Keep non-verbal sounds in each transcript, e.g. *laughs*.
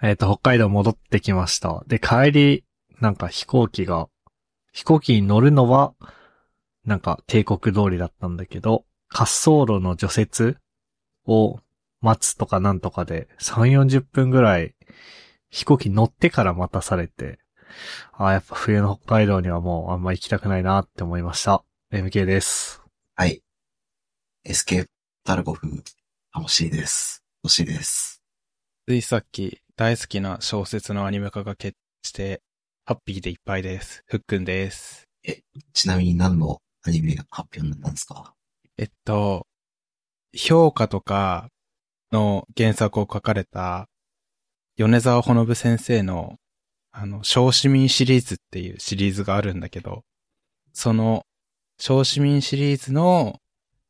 えっ、と、北海道戻ってきました。で、帰り、なんか飛行機が、飛行機に乗るのは、なんか定刻通りだったんだけど、滑走路の除雪を待つとかなんとかで、3、40分ぐらい、飛行機乗ってから待たされて、ああ、やっぱ冬の北海道にはもうあんま行きたくないなって思いました。MK です。はい。エスケープタルゴフ、楽しいです。欲しいです。ついさっき大好きな小説のアニメ化が決定して、ハッピーでいっぱいです。ふっくんです。ちなみに何のアニメが発表になったんですか？えっと、評価とかの原作を書かれた、米沢ほのぶ先生の、あの、小市民シリーズっていうシリーズがあるんだけど、その、小市民シリーズの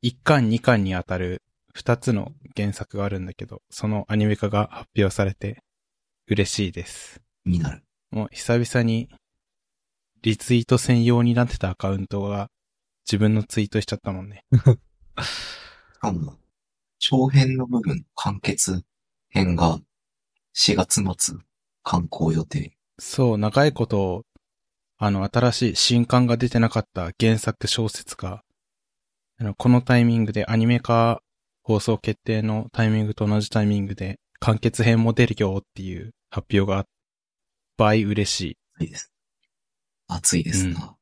1巻2巻にあたる2つの原作があるんだけど、そのアニメ化が発表されて嬉しいです。気になる。もう久々にリツイート専用になってたアカウントが自分のツイートしちゃったもんね。しかも、長編の部分、完結編が4月末、刊行予定。そう、長いこと、あの、新しい新刊が出てなかった原作小説が、あのこのタイミングでアニメ化放送決定のタイミングと同じタイミングで完結編も出るよっていう発表があっ倍嬉しい。熱いです。熱いですな。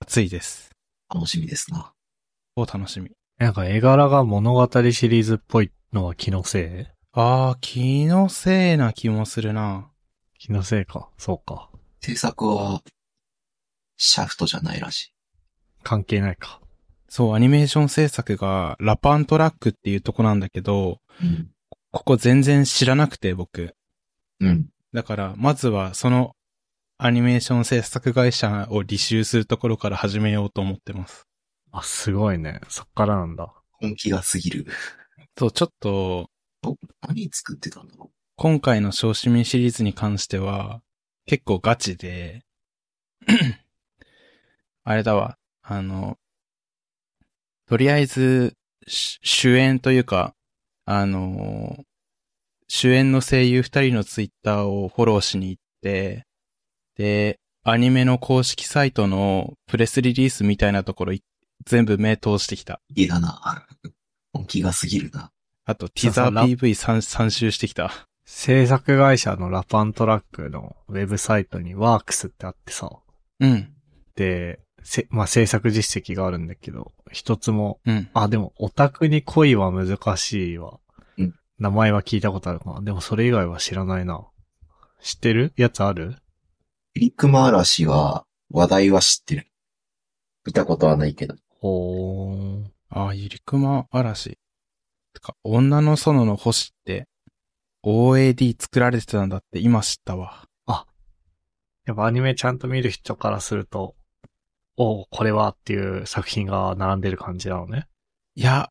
熱いです。楽しみですな。お楽しみ。なんか絵柄が物語シリーズっぽいのは気のせい？あー、気のせいな気もするな。気のせいか。そうか。制作は、シャフトじゃないらしい。関係ないか。そう、アニメーション制作がラパントラックっていうとこなんだけど、うん。ここ全然知らなくて僕。うん。だから、まずはそのアニメーション制作会社を履修するところから始めようと思ってます。あ、すごいね。そっからなんだ。本気が過ぎる。そう、ちょっと、お何作ってたんだろ今回の小市民シリーズに関しては、結構ガチで、*clears throat* あれだわ、あの、とりあえず、し主演というか、あの、主演の声優二人のツイッターをフォローしに行って、で、アニメの公式サイトのプレスリリースみたいなところい全部目通してきた。う。いいだな。本気が過ぎるな。あと、ティザー PV 参参集してきた。制作会社のラパントラックのウェブサイトにワークスってあってさ。うん、で、せ、まあ、制作実績があるんだけど、一つも、うん。あ、でも、オタクに恋は難しいわ。うん名前は聞いたことあるかな。でも、それ以外は知らないな。知ってる？やつある？エリック・マーラ氏は、話題は知ってる。見たことはないけど。ほーん。ああ、ゆりくま嵐。てか、女の園の星って、OAD 作られてたんだって今知ったわ。やっぱアニメちゃんと見る人からすると、おうこれはっていう作品が並んでる感じなのね。いや、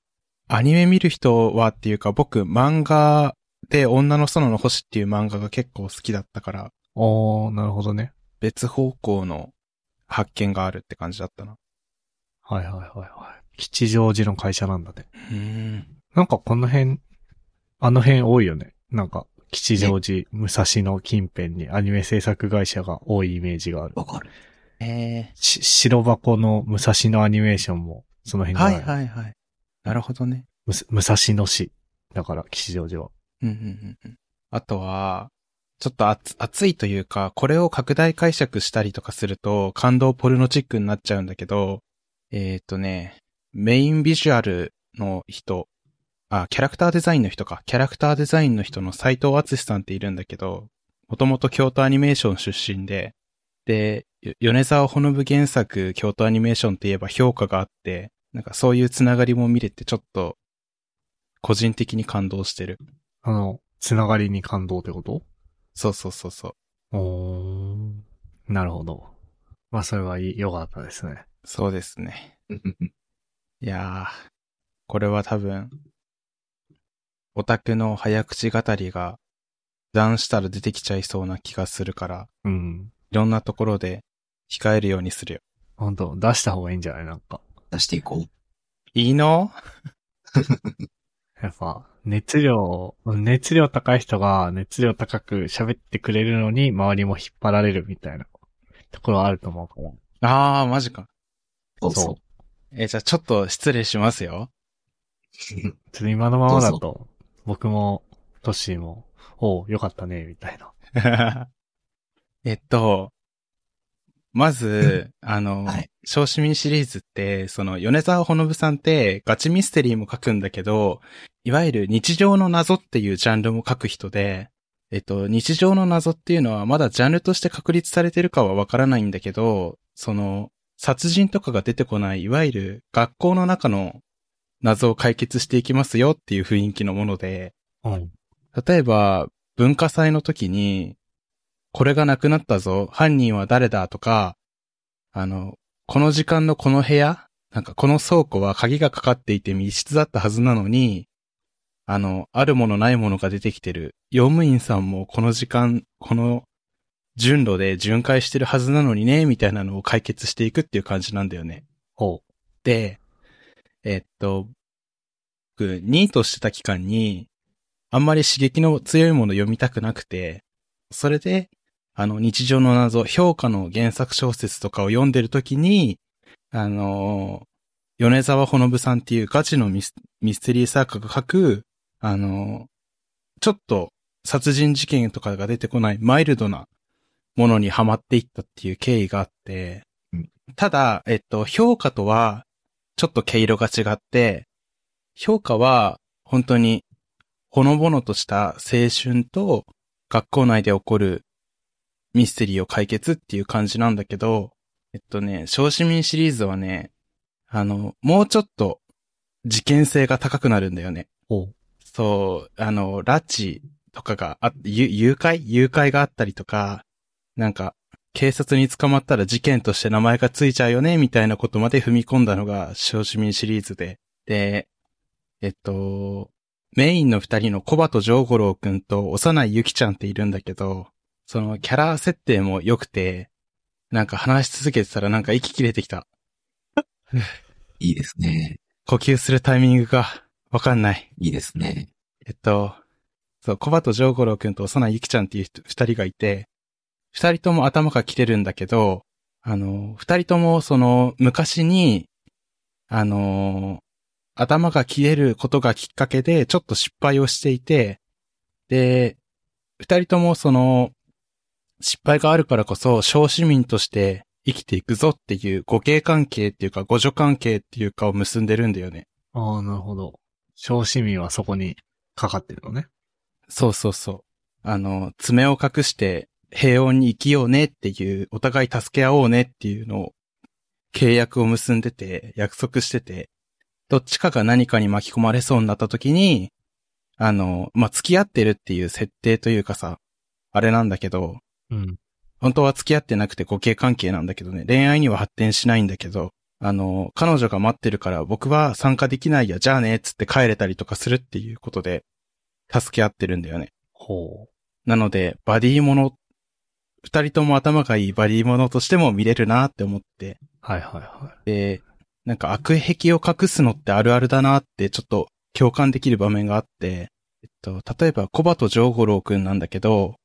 アニメ見る人はっていうか僕漫画で女の園の星っていう漫画が結構好きだったから、おー、なるほどね。別方向の発見があるって感じだったな。はいはいはいはい。吉祥寺の会社なんだね。うーん。なんかこの辺、あの辺多いよね。なんか、吉祥寺、武蔵野近辺にアニメ制作会社が多いイメージがある。わかる。えし、白箱の武蔵野アニメーションも、そのー、辺じゃない？はいはいはい。なるほどね。むす武蔵野市。だから、吉祥寺は。うんうんうんうん。あとは、ちょっと熱熱いというか、これを拡大解釈したりとかすると、感動ポルノチックになっちゃうんだけど、えっ、とね、メインビジュアルの人、あ、キャラクターデザインの人か。キャラクターデザインの人の斎藤敦さんっているんだけど、もともと京都アニメーション出身で、で、よ米沢ほのぶ原作京都アニメーションって言えば評価があって、なんかそういうつながりも見れてちょっと、個人的に感動してる。あの、つながりに感動ってこと？そうそうそうそう。おー。なるほど。まあ、それはいい、良かったですね。そうですね。*laughs* いやー、これは多分、オタクの早口語りが、断したら出てきちゃいそうな気がするから、うん。いろんなところで控えるようにするよ。ほんと、出した方がいいんじゃない？なんか。出していこう。いいの？*laughs* やっぱ、熱量、熱量高い人が熱量高く喋ってくれるのに周りも引っ張られるみたいなところはあると思うから。ああ、マジか。そうそえ、じゃあちょっと失礼しますよ。う。*laughs* ちょっと今のままだどと、僕も、トッシーも、おう、よかったね、みたいな。*laughs* えっと、まず、あの、はい小市民シリーズって、その、米沢ほのぶさんってガチミステリーも書くんだけど、いわゆる日常の謎っていうジャンルも書く人で、えっと、日常の謎っていうのはまだジャンルとして確立されてるかはわからないんだけど、その、殺人とかが出てこない、いわゆる学校の中の謎を解決していきますよっていう雰囲気のもので、うん。例えば、文化祭の時に、これがなくなったぞ、犯人は誰だとか、あの、この時間のこの部屋なんかこの倉庫は鍵がかかっていて密室だったはずなのに、あの、あるものないものが出てきてる。用務員さんもこの時間、この順路で巡回してるはずなのにね、みたいなのを解決していくっていう感じなんだよね。ほで、えっと、僕、ニートしてた期間に、あんまり刺激の強いもの読みたくなくて、それで、あの、日常の謎、評価の原作小説とかを読んでるときに、あの、米沢ほのぶさんっていうガチのミスミステリー作家が書く、あの、ちょっと殺人事件とかが出てこないマイルドなものにハマっていったっていう経緯があってうん、ただ、えっと、評価とは、ちょっと毛色が違って、評価は、本当に、ほのぼのとした青春と、学校内で起こるミステリーを解決っていう感じなんだけど、えっとね、小市民シリーズはね、あの、もうちょっと事件性が高くなるんだよね。そう、あの、拉致とかがあゆ誘拐？誘拐があったりとか、なんか、警察に捕まったら事件として名前がついちゃうよね、みたいなことまで踏み込んだのが小市民シリーズで。で、えっと、メインの二人の小鳩丈五郎くんと幼いゆきちゃんっているんだけど、そのキャラ設定も良くて、なんか話し続けてたらなんか息切れてきた。*laughs* いいですね。呼吸するタイミングがわかんない。いいですね。えっと、そう、小鳩丈五郎くんと幼いゆきちゃんっていう人二人がいて、二人とも頭が切れるんだけど、あの、二人ともその昔に、あの、頭が切れることがきっかけでちょっと失敗をしていて、で、二人ともその、失敗があるからこそ小市民として生きていくぞっていう互恵関係っていうか互助関係っていうかを結んでるんだよね。ああ、なるほど。小市民はそこにかかってるのね。そうそうそう。あの、爪を隠して平穏に生きようねっていう、お互い助け合おうねっていうのを、契約を結んでて、約束してて、どっちかが何かに巻き込まれそうになった時に、あの、まあ、付き合ってるっていう設定というかさ、あれなんだけど、うん。本当は付き合ってなくて互恵関係なんだけどね、恋愛には発展しないんだけど、あの、彼女が待ってるから僕は参加できないや、じゃあね、つって帰れたりとかするっていうことで、助け合ってるんだよね。ほなので、バディもの、二人とも頭がいいバディものとしても見れるなって思って、う。はいはいはで、なんか悪癖を隠すのってあるあるだなってちょっと共感できる場面があって、えっと、例えば小鳩丈五郎くんなんだけど、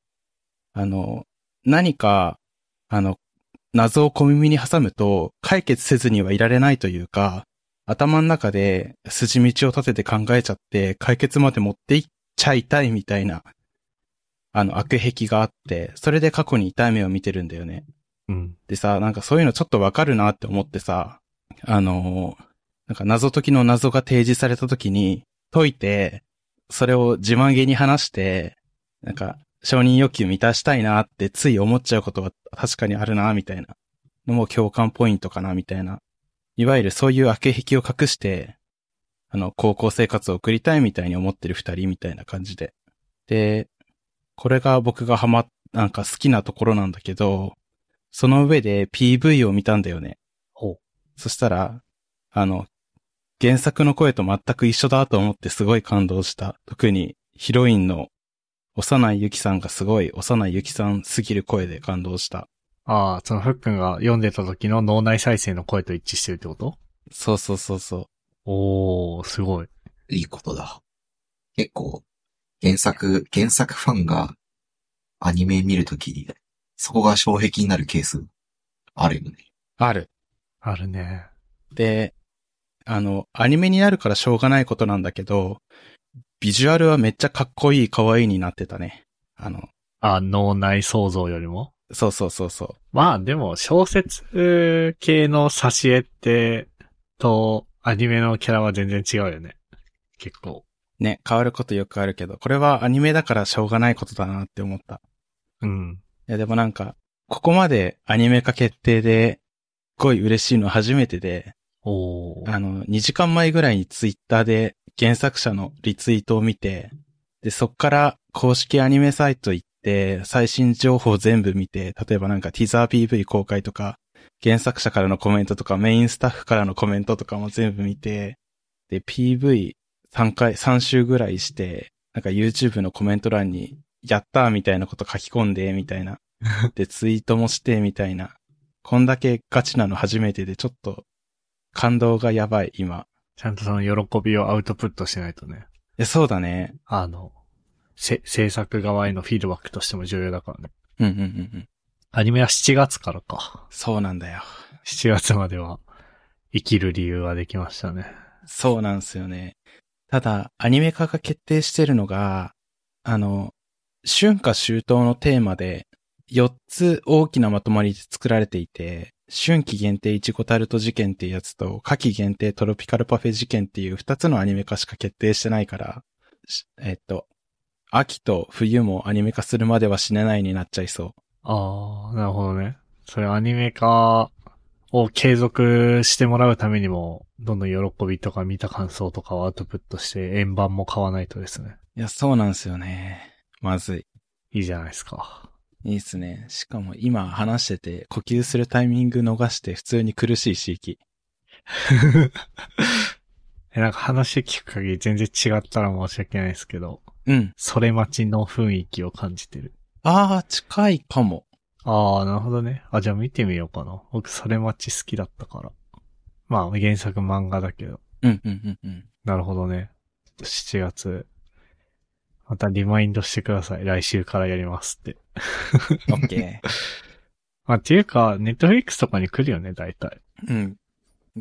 あの、何か、あの、謎を小耳に挟むと解決せずにはいられないというか、頭の中で筋道を立てて考えちゃって解決まで持っていっちゃいたいみたいな、あの悪癖があって、それで過去に痛い目を見てるんだよね。い。うん。でさ、なんかそういうのちょっとわかるなって思ってさ、あのーなんか謎解きの謎が提示された時に解いて、それを自慢げに話して、なんか承認欲求満たしたいなってつい思っちゃうことが確かにあるな、みたいなのも共感ポイントかな、みたいな。いわゆるそういう悪癖を隠して、あの、高校生活を送りたいみたいに思ってる二人みたいな感じで。で、これが僕がハマっ、なんか好きなところなんだけど、その上で PV を見たんだよね。ほう。そしたら、あの、原作の声と全く一緒だと思ってすごい感動した。特にヒロインの幼いゆきさんがすごい幼いゆきさんすぎる声で感動した。ああ、そのふっくんが読んでた時の脳内再生の声と一致してるってこと？そうそうそうそう。おー、すごい。いいことだ。結構、原作、原作ファンがアニメ見るときに、そこが障壁になるケース、あるよね。ある。あるね。で、あの、アニメになるからしょうがないことなんだけど、ビジュアルはめっちゃかっこいい、可愛いになってたね。あの、あ、脳内想像よりも？そうそうそうそう。まあでも小説系の挿絵って、とアニメのキャラは全然違うよね。結構。ね、変わることよくあるけど、これはアニメだからしょうがないことだなって思った。うん。いやでもなんか、ここまでアニメ化決定で、すごい嬉しいの初めてで、おー。あの、2時間前ぐらいにツイッターで原作者のリツイートを見て、で、そっから公式アニメサイト行って、最新情報全部見て、例えばなんかティザー PV 公開とか、原作者からのコメントとか、メインスタッフからのコメントとかも全部見て、で、PV3 回、3週ぐらいして、なんか YouTube のコメント欄に、やったーみたいなこと書き込んで、みたいな。で、*laughs* ツイートもして、みたいな。こんだけガチなの初めてで、ちょっと、感動がやばい、今。ちゃんとその喜びをアウトプットしないとね。いや、そうだね。あの、せ、制作側へのフィードバックとしても重要だからね。うんうんうんうん。アニメは7月からか。そうなんだよ。7月までは生きる理由ができましたね。そうなんですよね。ただ、アニメ化が決定してるのが、あの、春夏秋冬のテーマで、4つ大きなまとまりで作られていて、春季限定いちごタルト事件っていうやつと、夏季限定トロピカルパフェ事件っていう2つのアニメ化しか決定してないから、しえっと、秋と冬もアニメ化するまでは死ねないになっちゃいそう。ああ、なるほどね。それアニメ化を継続してもらうためにも、どんどん喜びとか見た感想とかをアウトプットして円盤も買わないとですね。いや、そうなんですよね。まずい。いいじゃないですか。いいっすね。しかも今話してて、呼吸するタイミング逃して普通に苦しいし息。*laughs* え、なんか話聞く限り全然違ったら申し訳ないですけど、うん。それ待ちの雰囲気を感じてる。ああ、近いかも。ああ、なるほどね。あ、じゃあ見てみようかな。僕、それ待ち好きだったから。まあ、原作漫画だけど。うん、うん、うん、うん。なるほどね。7月。またリマインドしてください。来週からやりますって。オッケまあ、っていうか、ネットフリックスとかに来るよね、大体。ー。うん。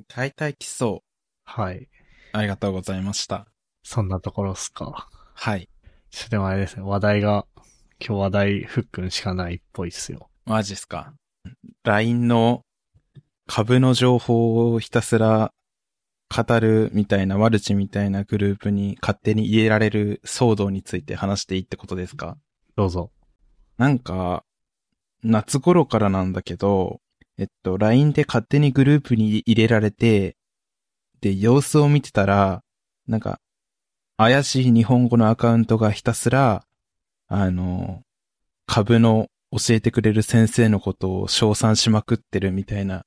大体来そう。はい。ありがとうございました。そんなところっすか。はい。ちょっとでもあれですね、話題が、今日話題ふっくんしかないっぽいっすよ。マジっすか。LINE の株の情報をひたすら語るみたいな、マルチみたいなグループに勝手に入れられる騒動について話していいってことですか？どうぞ。なんか、夏頃からなんだけど、えっと、LINE で勝手にグループに入れられて、で、様子を見てたら、なんか、怪しい日本語のアカウントがひたすら、あの、株の教えてくれる先生のことを称賛しまくってるみたいな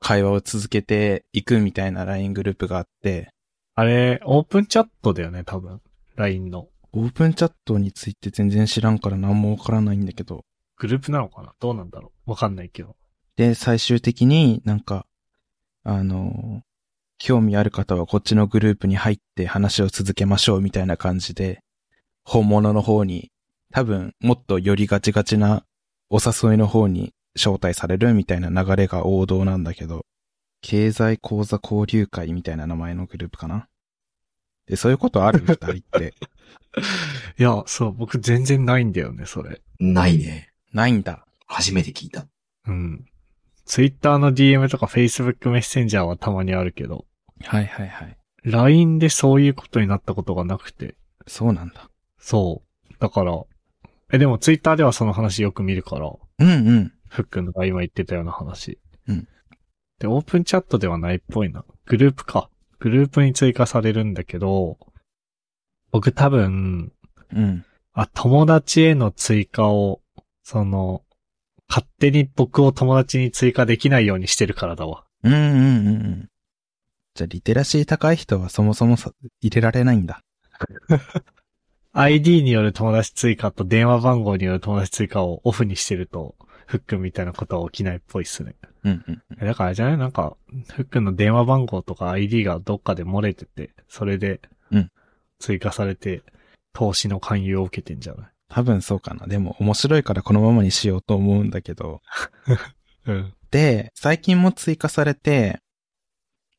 会話を続けていくみたいな LINE グループがあって、あれ、オープンチャットだよね、多分。LINE の。オープンチャットについて全然知らんから何もわからないんだけど、グループなのかな？どうなんだろう？わかんないけど。で、最終的になんか、あの、興味ある方はこっちのグループに入って話を続けましょうみたいな感じで、本物の方に、多分もっとよりガチガチなお誘いの方に招待されるみたいな流れが王道なんだけど、経済講座交流会みたいな名前のグループかな？で、そういうことある？*laughs* 二人って。いや、そう、僕全然ないんだよね、それ。ないね。ないんだ。初めて聞いた。うん。Twitter の DM とか Facebook メッセンジャーはたまにあるけど、はいはいはい。LINE でそういうことになったことがなくて。そうなんだ。そう。だから、え、でも Twitter ではその話よく見るから、うんうん。ふっくんが今言ってたような話。うん。で、オープンチャットではないっぽいな。グループか。グループに追加されるんだけど、僕多分、うん。あ、友達への追加を、その、勝手に僕を友達に追加できないようにしてるからだわ。うんうんうんうん。じゃあ、リテラシー高い人はそもそもさ入れられないんだ。*laughs* ID による友達追加と電話番号による友達追加をオフにしてると、ふっくんみたいなことは起きないっぽいっすね。うんうん。えだからじゃない？なんか、ふっくんの電話番号とか ID がどっかで漏れてて、それでうん、追加されて、投資の勧誘を受けてんじゃない？多分そうかな。でも面白いからこのままにしようと思うんだけど。*laughs* うん。で、最近も追加されて、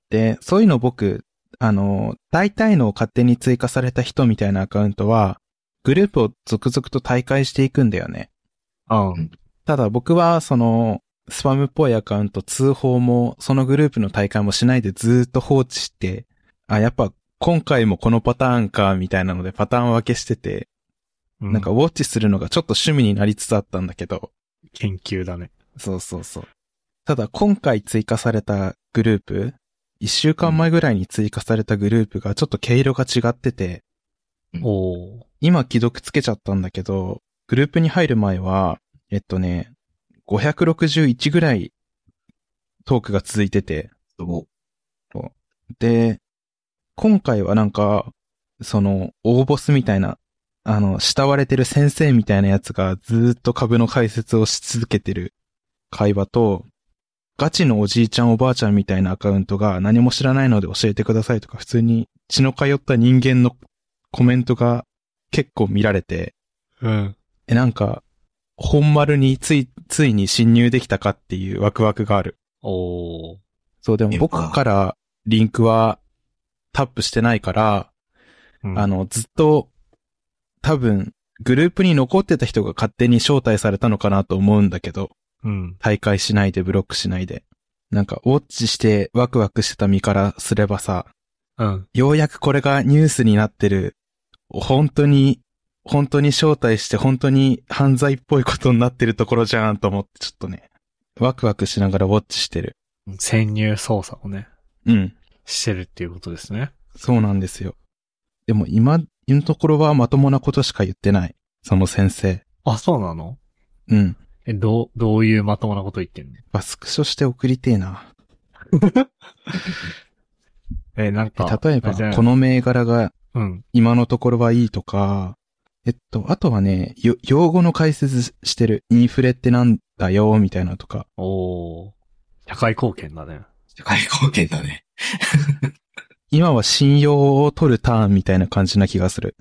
で、そういうの僕、あの、大体の勝手に追加された人みたいなアカウントは、グループを続々と大会していくんだよね。あただ僕は、その、スパムっぽいアカウント通報も、そのグループの大会もしないでずーっと放置して、あ、やっぱ今回もこのパターンか、みたいなのでパターン分けしてて、うなんかウォッチするのがちょっと趣味になりつつあったんだけど、研究だね。そうそうそう。ただ今回追加されたグループ、一週間前ぐらいに追加されたグループがちょっと毛色が違ってて、おー。今既読つけちゃったんだけど、グループに入る前は、えっとね、561ぐらいトークが続いてて、で、今回はなんか、その、大ボスみたいな、あの、慕われてる先生みたいなやつがずーっと株の解説をし続けてる会話と、ガチのおじいちゃんおばあちゃんみたいなアカウントが何も知らないので教えてくださいとか普通に血の通った人間のコメントが結構見られて、うん。え、なんか、本丸につい、ついに侵入できたかっていうワクワクがある。おー。そう、でも僕からリンクはタップしてないから、うんあ、の、ずっと、多分、グループに残ってた人が勝手に招待されたのかなと思うんだけど、うん。大会しないでブロックしないで。なんか、ウォッチしてワクワクしてた身からすればさ、うん。ようやくこれがニュースになってる、本当に、本当に招待して本当に犯罪っぽいことになってるところじゃんと思ってちょっとね、ワクワクしながらウォッチしてる。潜入捜査をね、うん。してるっていうことですね。そうなんですよ。でも今のところはまともなことしか言ってない。その先生。あ、そうなの？うん。え、どう、どういうまともなこと言ってんの？バスクショして送りてえな。*laughs* え、なんえか。例えばこの銘柄がうん。今のところはいいとか、えっと、あとはね、よ用語の解説してる。インフレってなんだよ、みたいなとか。おー。社会貢献だね。社会貢献だね。*laughs* 今は信用を取るターンみたいな感じな気がする。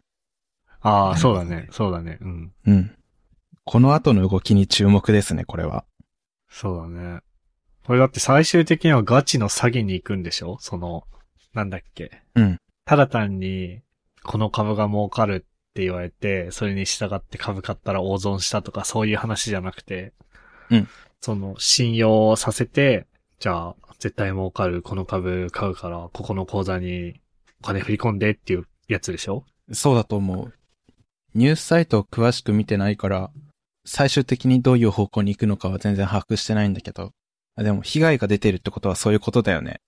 ああ、そうだね。そうだね。うん。うん。この後の動きに注目ですね、これは。そうだね。これだって最終的にはガチの詐欺に行くんでしょ？その、なんだっけ？うん。ただ単に、この株が儲かるって言われて、それに従って株買ったら大損したとかそういう話じゃなくて、うん。その、信用させて、じゃあ、絶対儲かるこの株買うから、ここの口座にお金振り込んでっていうやつでしょ？そうだと思う。ニュースサイトを詳しく見てないから、最終的にどういう方向に行くのかは全然把握してないんだけど。あでも、被害が出てるってことはそういうことだよね。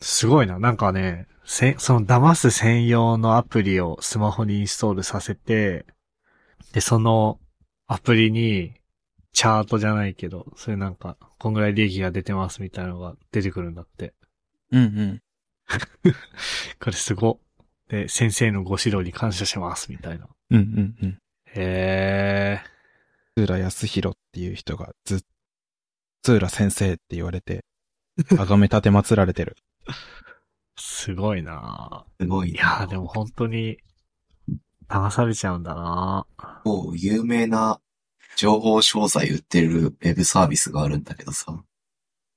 すごいな。なんかね、せ、その騙す専用のアプリをスマホにインストールさせて、で、そのアプリに、チャートじゃないけど、それなんか、こんぐらい利益が出てますみたいなのが出てくるんだって。うんうん。*laughs* これすご。で、先生のご指導に感謝しますみたいな。うんうんうん。へー。津浦康弘っていう人がずっ、津浦先生って言われて、崇め立て祀られてる。*laughs* すごいなすごいな。いやーでも本当に、騙されちゃうんだなもう有名な情報商材売ってるウェブサービスがあるんだけどさ、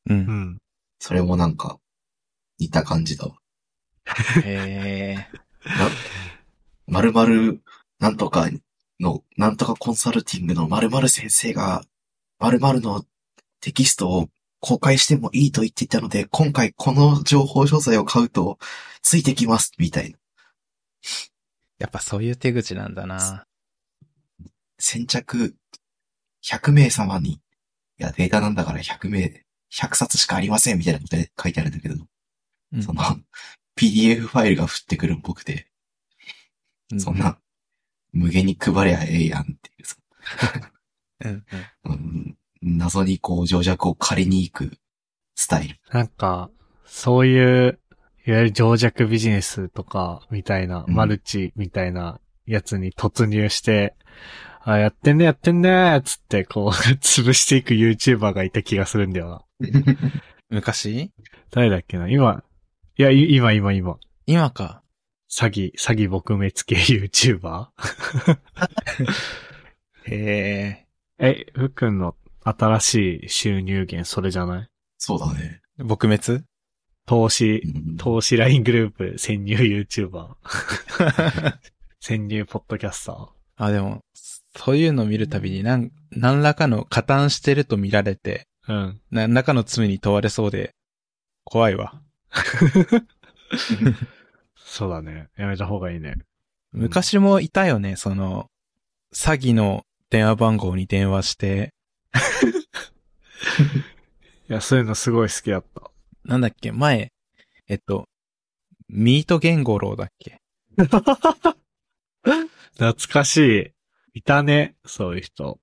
う。うんん。それもなんか似た感じだわ。へえ。な、〇〇なんとかの、なんとかコンサルティングの〇〇先生が、〇〇のテキストを公開してもいいと言っていたので、今回この情報商材を買うと、ついてきます、みたいな。やっぱそういう手口なんだな。先着100名様に、いや、データなんだから100名、100冊しかありません、みたいなことで書いてあるんだけど、うんその、PDF ファイルが降ってくるっぽくて、そん。な、無限に配りゃええやんっていうさ、うんうん。*laughs* うん謎にこう、情弱を借りに行くスタイル。なんか、そういう、いわゆる情弱ビジネスとか、みたいな、うんマルチみたいなやつに突入して、あ、やってんねやってんねつって、こう、*laughs* 潰していく YouTuber がいた気がするんだよな。*laughs* 昔？誰だっけな？今、いや、い今、今、今。今か。詐欺、詐欺撲滅系 YouTuber? *laughs* へえ、ふっくんの新しい収入源それじゃない？そうだね。え。撲滅？投資う、ん投資 LINE グループ潜入 YouTuber。*laughs* 潜入ポッドキャスター。あ、でも、そういうのを見るたびに何、何らかの加担してると見られて、うん。何らかの罪に問われそうで、怖いわ。*laughs* *laughs* そうだね。やめた方がいいね。昔もいたよね、その、詐欺の電話番号に電話して、いや、そういうのすごい好きだった。なんだっけ、前、えっと、ミートゲンゴロウだっけ？*laughs* 懐かしい。いたね。そういう人。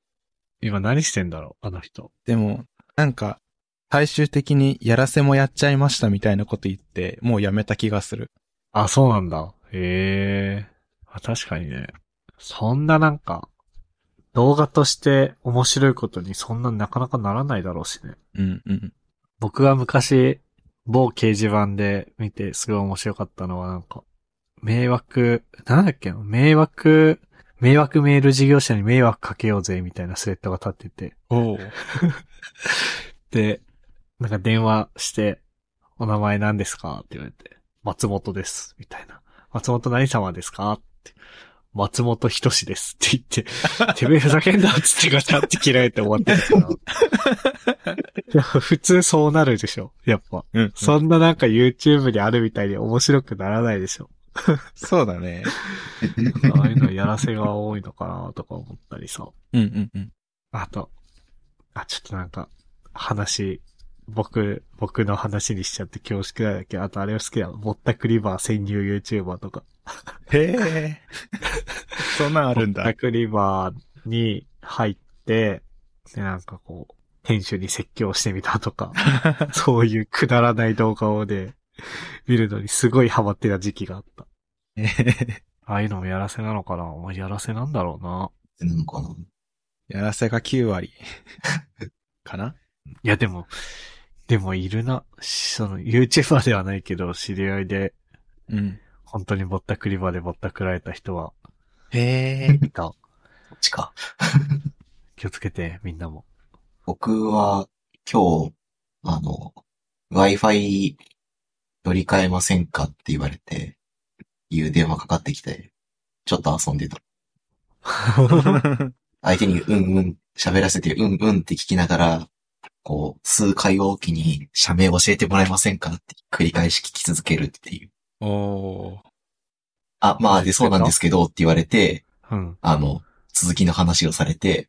今何してんだろうあの人。でも、なんか、最終的にやらせもやっちゃいましたみたいなこと言って、もうやめた気がする。あ、そうなんだ。へえ。あ、確かにね。そんななんか、動画として面白いことにそんななかなかならないだろうしね。うんうん。僕が昔、某掲示板で見てすごい面白かったのはなんか、迷惑、なんだっけ？な迷惑、迷惑メール事業者に迷惑かけようぜみたいなスレッドが立ってて、おう。*laughs* で、なんか電話して、お名前何ですか？って言われて、松本です。みたいな。松本何様ですか？って。松本人志ですって言って、*laughs* てめえふざけんなっつってガチャって切られて終わってるから。いや、普通そうなるでしょ。やっぱ。うん。そんななんか YouTube にあるみたいに面白くならないでしょ。そうだね。ああいうのやらせが多いのかなとか思ったりさ。うんうんうん。あと、あ、ちょっとなんか、話、僕、僕の話にしちゃって恐縮だけど、あとあれを好きだ。ぼったくりバー潜入 YouTuber とか。へえ。そんなんあるんだぼった。くりバーに入って、で、なんかこう、店主に説教してみたとか、*laughs* そういうくだらない動画をね、見るのにすごいハマってた時期があった。へへああいうのもやらせなのかな？まあやらせなんだろうな。なのかなやらせが9割。かな？いや、でも、でもいるな。その、YouTuber ではないけど、知り合いで、うん。本当にぼったくり場でぼったくられた人はへえ。いた。こっちか。気をつけて、みんなも。僕は今日、あの、Wi-Fi 乗り換えませんかって言われて、いう電話かかってきて、ちょっと遊んでた。*laughs* 相手にうんうん喋らせてうんうんって聞きながら、こう、数回おきに社名教えてもらえませんかって繰り返し聞き続けるっていう。おー。あ、まあでそうなんですけどって言われて、うん。あの、続きの話をされて、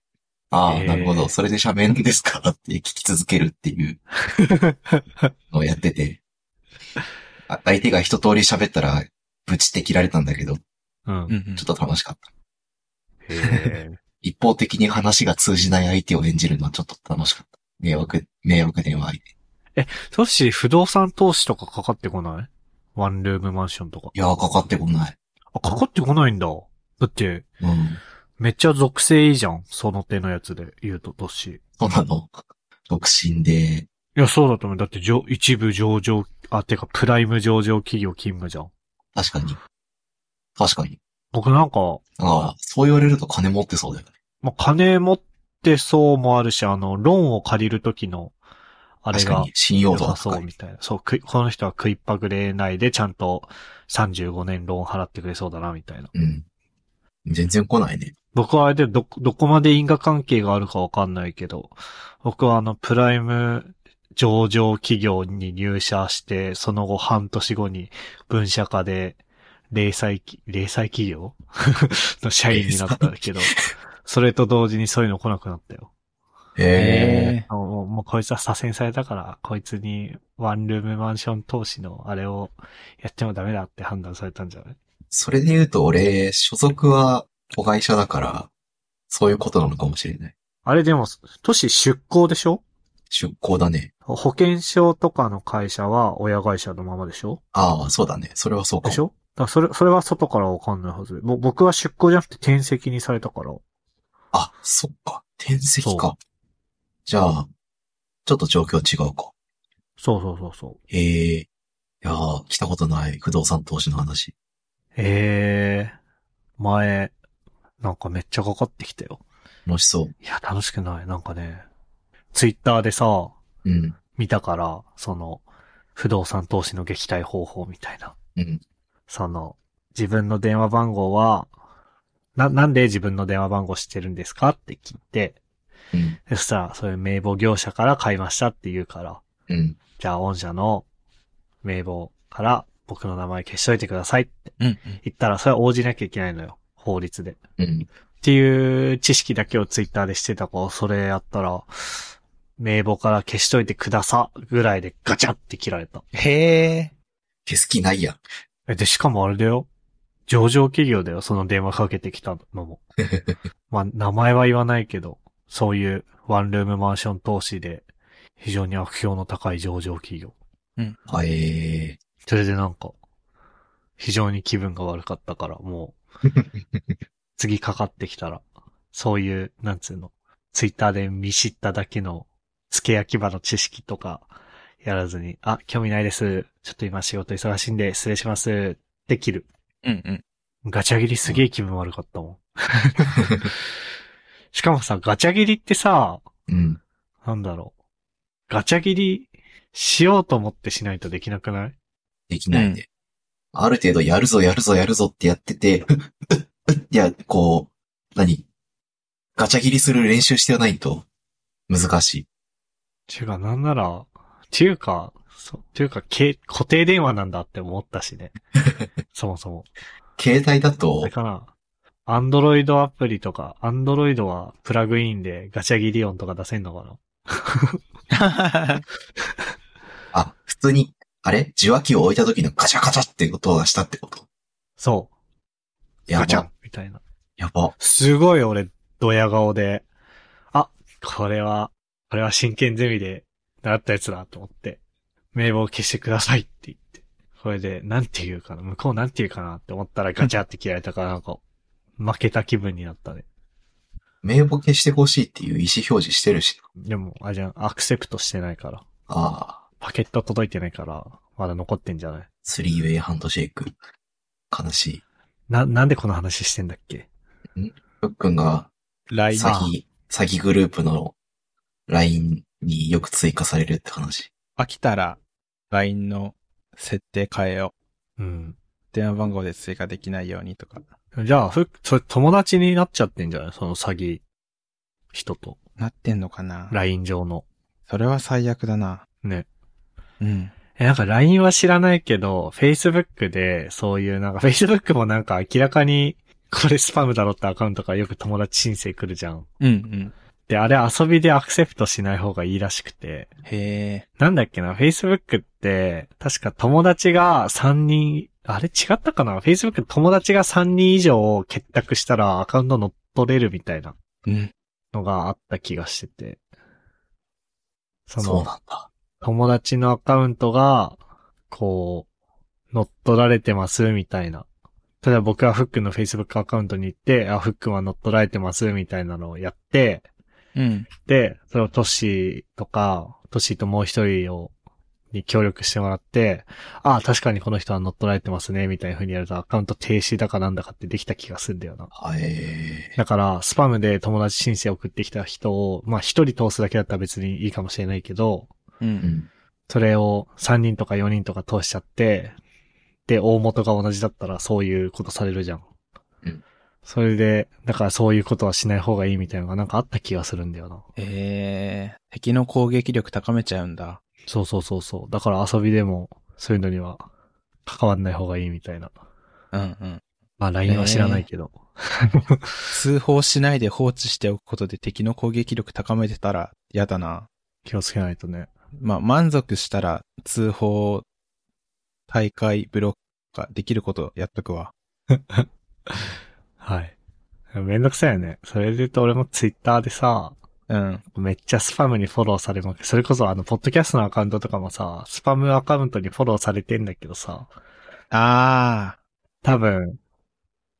ああ、へーなるほど、それで社名なんですかって聞き続けるっていう *laughs* のをやってて、あ相手が一通り喋ったら、ブチって切られたんだけど、うん。うんうんちょっと楽しかった。へえ。*laughs* 一方的に話が通じない相手を演じるのはちょっと楽しかった。迷惑、迷惑電話相手。トシ、不動産投資とかかかってこない？ワンルームマンションとか。いやー、かかってこない。あ、かかってこないんだ。だって、うん。めっちゃ属性いいじゃん。その手のやつで言うと、トシ。いそうなの？独身で、や、そうだと思う。だって、上一部上場、あ、てか、プライム上場企業勤務じゃん。確かに。確かに。僕なんか、ああ、そう言われると金持ってそうだよね。まあ、金持ってそうもあるし、あの、ローンを借りるときの、あれが信用度。そうみたいな。そう、この人は食いっぱぐれないで、ちゃんと35年ローン払ってくれそうだな、みたいな。うん。全然来ないね。僕はあれでど、どこまで因果関係があるかわかんないけど、僕はあの、プライム上場企業に入社して、その後半年後に分社化で、零細き、零細企業？*laughs* の社員になったけど、それと同時にそういうの来なくなったよ。へえ。あもう、もうこいつは左遷されたから、こいつにワンルームマンション投資のあれをやってもダメだって判断されたんじゃない？それで言うと俺、所属は子会社だから、そういうことなのかもしれない。あれでも、都市出向でしょ？出向だね。保険証とかの会社は親会社のままでしょ？ああ、そうだね。それはそうかも。でしょ？だそれ、それは外からわかんないはず。ぼ僕は出向じゃなくて転籍にされたから。あ、そっか。転籍そか。じゃあ、ちょっと状況違うか。そうそうそうそう。へえ。いやー、来たことない不動産投資の話。ええ前、なんかめっちゃかかってきたよ。楽しそいや、楽しくない。なんかね、ツイッターでさ、う。うん。見たから、その、不動産投資の撃退方法みたいな。うん。その、自分の電話番号は、な、なんで自分の電話番号知ってるんですか？って聞いて、うん。そしたら、そういう名簿業者から買いましたって言うから、うん。じゃあ、御社の名簿から僕の名前消しといてくださいってうん。言ったら、それは応じなきゃいけないのよ。法律で。うん。っていう知識だけをツイッターでしてた子、それやったら、名簿から消しといてくださぐらいでガチャって切られた。へえ。消す気ないやん。え、で、しかもあれだよ。上場企業だよ、その電話かけてきたのも。*laughs* まあ、名前は言わないけど、そういうワンルームマンション投資で、非常に悪評の高い上場企業。はえそれでなんか、非常に気分が悪かったから、もう、*laughs* 次かかってきたら、そういう、なんつうの、ツイッターで見知っただけの、付け焼き場の知識とか、やらずに、あ、興味ないです。ちょっと今仕事忙しいんで失礼します。って切る。うんうん。ガチャ切りすげえ気分悪かったもん。*laughs* しかもさ、ガチャ切りってさ、ー。うん。なんだろう。ガチャ切りしようと思ってしないとできなくない？できないね。ある程度やるぞやるぞやるぞってやってて、い *laughs* や、こう、何？ガチャ切りする練習してないと難しい。ていうか、なんなら、ていうか、そう、ていうか、け固定電話なんだって思ったしね。*laughs* そもそも。携帯だあとれ、かな？アンドロイドアプリとか、アンドロイドはプラグインでガチャ切り音とか出せんのかな？*laughs* あ、普通に、あれ？受話器を置いた時のガチャガチャって音がしたってこと？そう。やガチャンば。みたいな。やば。すごい俺、ドヤ顔で、あ、これは、これは真剣ゼミで習ったやつだと思って、名簿を消してくださいって言って。これで、なんて言うかな、向こうなんて言うかなって思ったらガチャって切られたからなんか、負けた気分になったね。名簿消してほしいっていう意思表示してるし。でも、あれじゃん、アクセプトしてないから。ああ、パケット届いてないから、まだ残ってんじゃない？スリーウェイハンドシェイク。悲しい。な、なんでこの話してんだっけ？ふっくんが LINE 詐欺、詐欺グループの LINE によく追加されるって話。飽きたら LINE の設定変えよう。うん。電話番号で追加できないようにとか。じゃあ、ふ、それ友達になっちゃってんじゃない？その詐欺、人と。なってんのかな？LINE 上の。それは最悪だな。ね。うん。え、なんか LINE は知らないけど、Facebook で、そういうなんか Facebook もなんか明らかに、これスパムだろってアカウントからよく友達申請来るじゃん。うんうん。で、あれ遊びでアクセプトしない方がいいらしくて。へえ。なんだっけな、Facebook って、確か友達が3人、あれ違ったかな ?Facebook 友達が3人以上結託したらアカウント乗っ取れるみたいなうん。のがあった気がしてて。その、そうなんだ。友達のアカウントが、こう、乗っ取られてますみたいな。例えば僕はフックの Facebook アカウントに行って、あ、フックは乗っ取られてますみたいなのをやって、うん。で、それをトッシーとか、トッシーともう一人を、に協力してもらって、ああ、確かにこの人は乗っ取られてますね、みたいな風にやるとアカウント停止だかなんだかってできた気がするんだよな。はえだから、スパムで友達申請送ってきた人を、まあ一人通すだけだったら別にいいかもしれないけど、う。ー。うんん。それを3人とか4人とか通しちゃって、で、大元が同じだったらそういうことされるじゃん。うん。それで、だからそういうことはしない方がいいみたいなのがなんかあった気がするんだよな。へえ。敵の攻撃力高めちゃうんだ。そうそうそうそう。だから遊びでもそういうのには関わんない方がいいみたいな。うんうん。まあ LINE は知らないけど。通報しないで放置しておくことで敵の攻撃力高めてたら嫌だな。気をつけないとね。まあ、満足したら通報、大会、ブロックができることやっとくわ。*laughs* はい。めんどくさいよね。それで言うと俺もツイッターでさ、うん。めっちゃスパムにフォローされまくる。それこそあの、ポッドキャストのアカウントとかもさ、スパムアカウントにフォローされてんだけどさ、あ多分、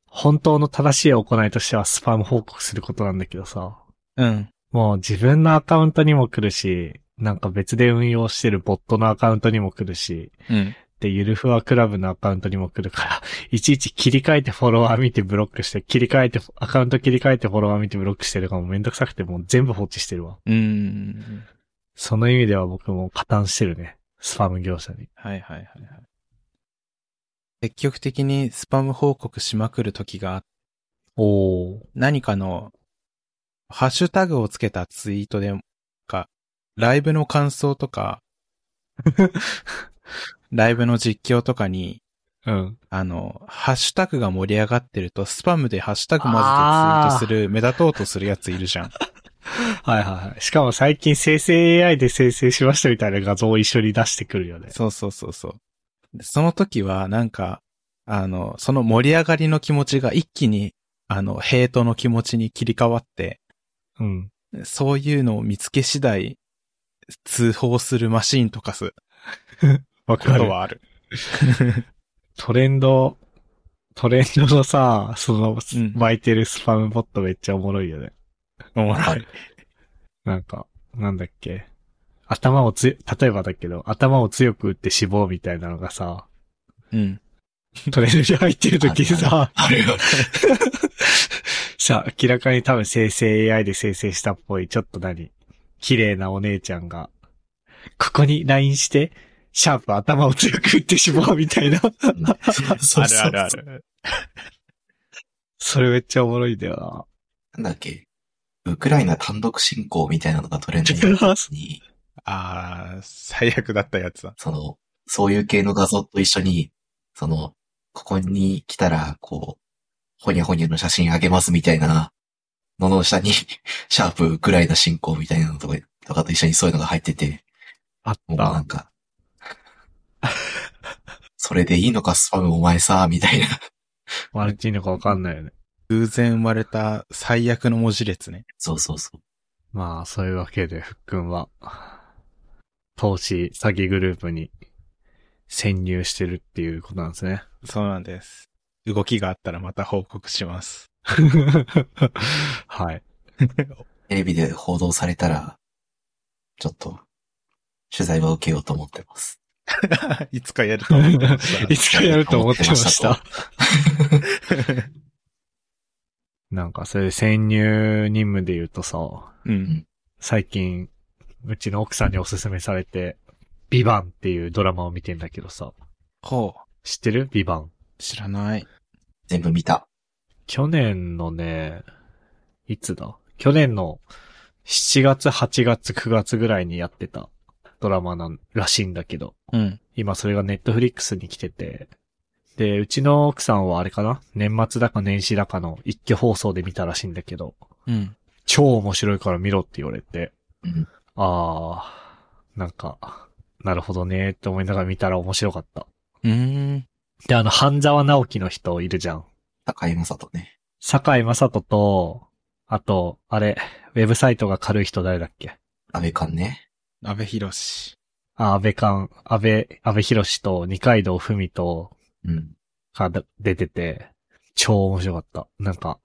本当の正しい行いとしてはスパム報告することなんだけどさ、ー。うん。もう自分のアカウントにも来るし、なんか別で運用してるボットのアカウントにも来るし、うん。ってゆるふわクラブのアカウントにも来るから、*laughs* いちいち切り替えてフォロワー見てブロックして、切り替えて、アカウント切り替えてフォロワー見てブロックしてるからもうめんどくさくてもう全部放置してるわ。うーん。その意味では僕も加担してるね。スパム業者に。はいはいはいはい。積極的にスパム報告しまくる時があっておー。何かの、ハッシュタグをつけたツイートでか、ライブの感想とか、*laughs* ライブの実況とかに、うん。あの、ハッシュタグが盛り上がってると、スパムでハッシュタグ混ぜてツイートする、目立とうとするやついるじゃん。*laughs* はいはいはい。しかも最近生成 AI で生成しましたみたいな画像を一緒に出してくるよね。そうそうそうそう。でその時は、なんか、あの、その盛り上がりの気持ちが一気に、あの、ヘイトの気持ちに切り替わって、うん。そういうのを見つけ次第、通報するマシーンとかすこ *laughs* わかる。とはある。トレンド、トレンドのさ、その、うん巻いてるスパムボットめっちゃおもろいよね。おもろい。なんか、なんだっけ。頭をつ、例えばだけど、頭を強く打って死亡みたいなのがさ、うん。トレンドに入ってる時にさ、あるよ。さ、明らかに多分生成 AI で生成したっぽい、ちょっと何綺麗なお姉ちゃんが、ここに LINE して、シャープ頭を強く打ってしまうみたいな。そうあそうるあるある。それめっちゃおもろいんだよなんだっけ？ウクライナ単独侵攻みたいなのがトレンドになったな。時に、あー、最悪だったやつだ。その、そういう系の画像と一緒に、その、ここに来たら、こう、ほにゃほにゃの写真あげますみたいなのの下に、*laughs* シャープウクライナ侵攻みたいなのとか、とかと一緒にそういうのが入ってて、あっもうなたん。か、*laughs* それでいいのかスパムお前さ、みたいな。マルチいいのかわかんないよね。偶然生まれた最悪の文字列ね。そうそうそう。まあ、そういうわけで、ふっくんは、投資詐欺グループに潜入してるっていうことなんですね。そうなんです。動きがあったらまた報告します。はい。*laughs* テレビで報道されたら、ちょっと、取材は受けようと思ってます。いつかやると思ってましたいつかやると思ってました。*laughs* なんか、それで潜入任務で言うとさ、うん。最近、うちの奥さんにおすすめされて、ビバンっていうドラマを見てんだけどさ、ほう。知ってる？ビバン。知らない。全部見た。去年のね、いつだ？去年の7月、8月、9月ぐらいにやってたドラマなんらしいんだけど、うん。今それがネットフリックスに来てて、で、うちの奥さんはあれかな？年末だか年始だかの一挙放送で見たらしいんだけど、うん。超面白いから見ろって言われて、うん。あー、なんか、なるほどねって思いながら見たら面白かった。うーん。で、あの、半沢直樹の人いるじゃん。高井正人ね。坂井正人と、あと、あれ、ウェブサイトが軽い人誰だっけ？安倍寛ね。安倍博士。あ、安倍寛、安倍、安倍博士と二階堂ふみと、うん。が出てて、超面白かった。なんか、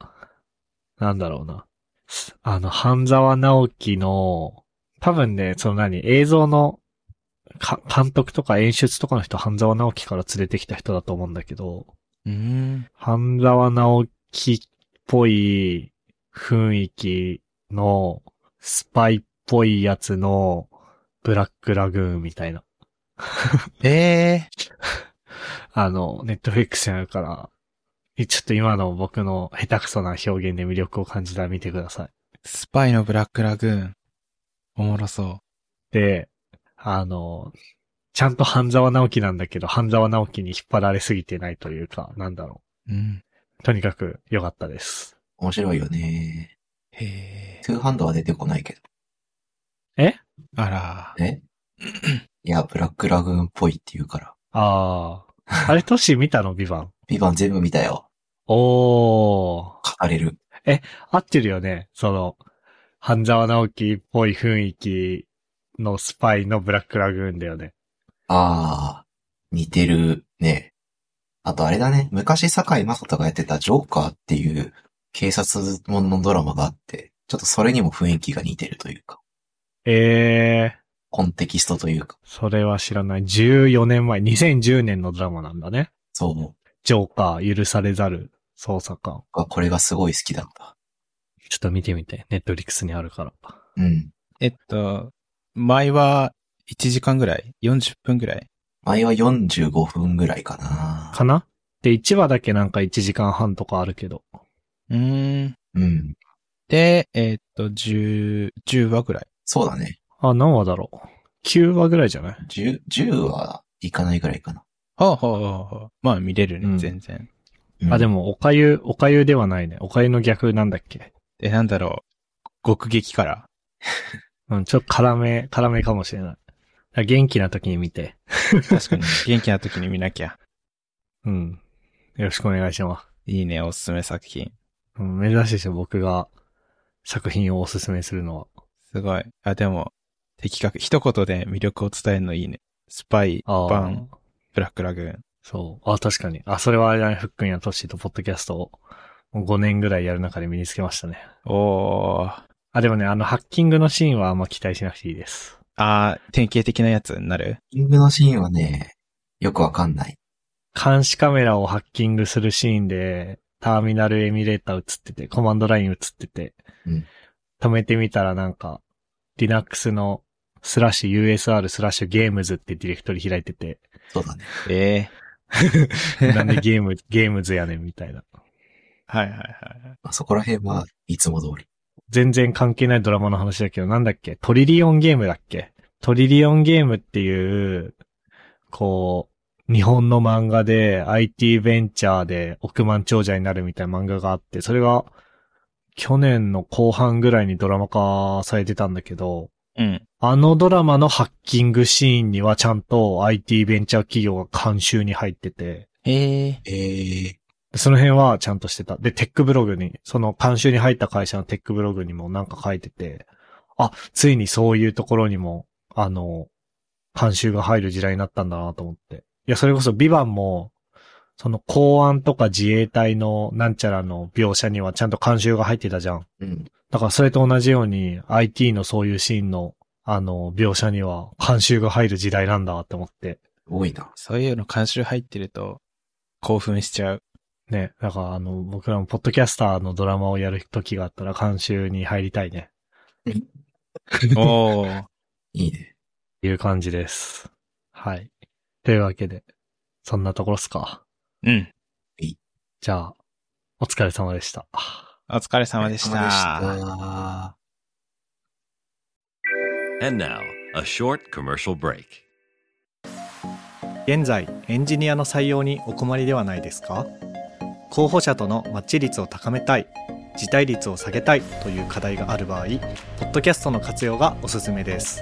なんだろうな。すあの、半沢直樹の、多分ね、その何、映像の、か、監督とか演出とかの人、半沢直樹から連れてきた人だと思うんだけど、うーん。半沢直樹っぽい雰囲気の、スパイっぽいやつの、ブラックラグーンみたいな。ええ *laughs* あの、ネットフリックスにあるから、ちょっと今の僕の下手くそな表現で魅力を感じたら見てください。スパイのブラックラグーン。おもろそで、あの、ちゃんと半沢直樹なんだけど、半沢直樹に引っ張られすぎてないというか、なんだろう。うん。う。とにかく良かったです。面白いよね。へえ。トゥーハンドは出てこないけど。あら。え *clears throat* いや、ブラックラグーンっぽいって言うから。ああ。あれ、トシ見たの？ビバン。ビバン全部見たよ。おー。語れる。合ってるよね？その、半沢直樹っぽい雰囲気のスパイのブラックラグーンだよね。あー、似てるね。あとあれだね、昔坂井正人がやってたジョーカーっていう警察もののドラマがあって、ちょっとそれにも雰囲気が似てるというか。えコンテキストというか、それは知らない。14年前、2010年のドラマなんだね。そう、ジョーカー、許されざる捜査官。これがすごい好きだった。ちょっと見てみて。ネットリックスにあるから。うん。えっと、前は1時間ぐらい ?40 分ぐらい？前は45分ぐらいかな。かな？で、1話だけなんか1時間半とかあるけど。うーん。うん。で、えっと、10、10話ぐらい。そうだね。あ、何話だろう ?9 話ぐらいじゃない？10、10はいかないぐらいかな。はあ、はあはあはあ、まあ見れるね、うん全然。うんあ、で。も、おかゆ、おかゆではないね。おかゆの逆なんだっけ？え、なんだろう。極激辛。*laughs* うん、ちょっと辛め、辛めかもしれない。だから元気な時に見て。確かに、*laughs* 元気な時に見なきゃ。うん。よろしくお願いします。いいね、おすすめ作品。うん、珍しいですよ、僕が作品をおすすめするのは。すごい。あ、でも、的確、一言で魅力を伝えるのいいね。スパイ、ああバン、ブラックラグーン。そう。あ、確かに。あ、それはあれだね、ふっくんやトッシーとポッドキャストを、もう5年ぐらいやる中で身につけましたね。おー。あ、でもね、あの、ハッキングのシーンはあんま期待しなくていいです。あー、典型的なやつになる？キングのシーンはね、よくわかんない。監視カメラをハッキングするシーンで、ターミナルエミュレーター映ってて、コマンドライン映ってて、うん止めてみたらなんか、Linux のスラッシュ USR スラッシュゲームズってディレクトリ開いてて、そうだね。ええ *laughs* なんでゲーム、*laughs* ゲームズやねんみたいな。はいはいはい。まあ、そこら辺はいつも通り。全然関係ないドラマの話だけど、なんだっけ？トリリオンゲームだっけ？トリリオンゲームっていう、こう、日本の漫画で IT ベンチャーで億万長者になるみたいな漫画があって、それが去年の後半ぐらいにドラマ化されてたんだけど、うん。あのドラマのハッキングシーンにはちゃんと IT ベンチャー企業が監修に入ってて、ええええその辺はちゃんとしてた。で、テックブログに、その監修に入った会社のテックブログにもなんか書いてて、あ、ついにそういうところにも、あの、監修が入る時代になったんだなと思って。いや、それこそビバンも、その公安とか自衛隊のなんちゃらの描写にはちゃんと監修が入ってたじゃん。うん。だからそれと同じように IT のそういうシーンの、あの、描写には監修が入る時代なんだって思って。多いな。そういうの監修入ってると、興奮しちゃう。ね。だからあの、僕らもポッドキャスターのドラマをやる時があったら監修に入りたいね。おー。いいね。いう感じです。はい。というわけで、そんなところっすか。うん。じゃあ、お疲れ様でした。お疲れ様でしお疲れ様でた。した。And now, a short commercial break. 現在、エンジニアの採用にお困りではないですか？候補者とのマッチ率を高めたい、辞退率を下げたいという課題がある場合、ポッドキャストの活用がおすすめです。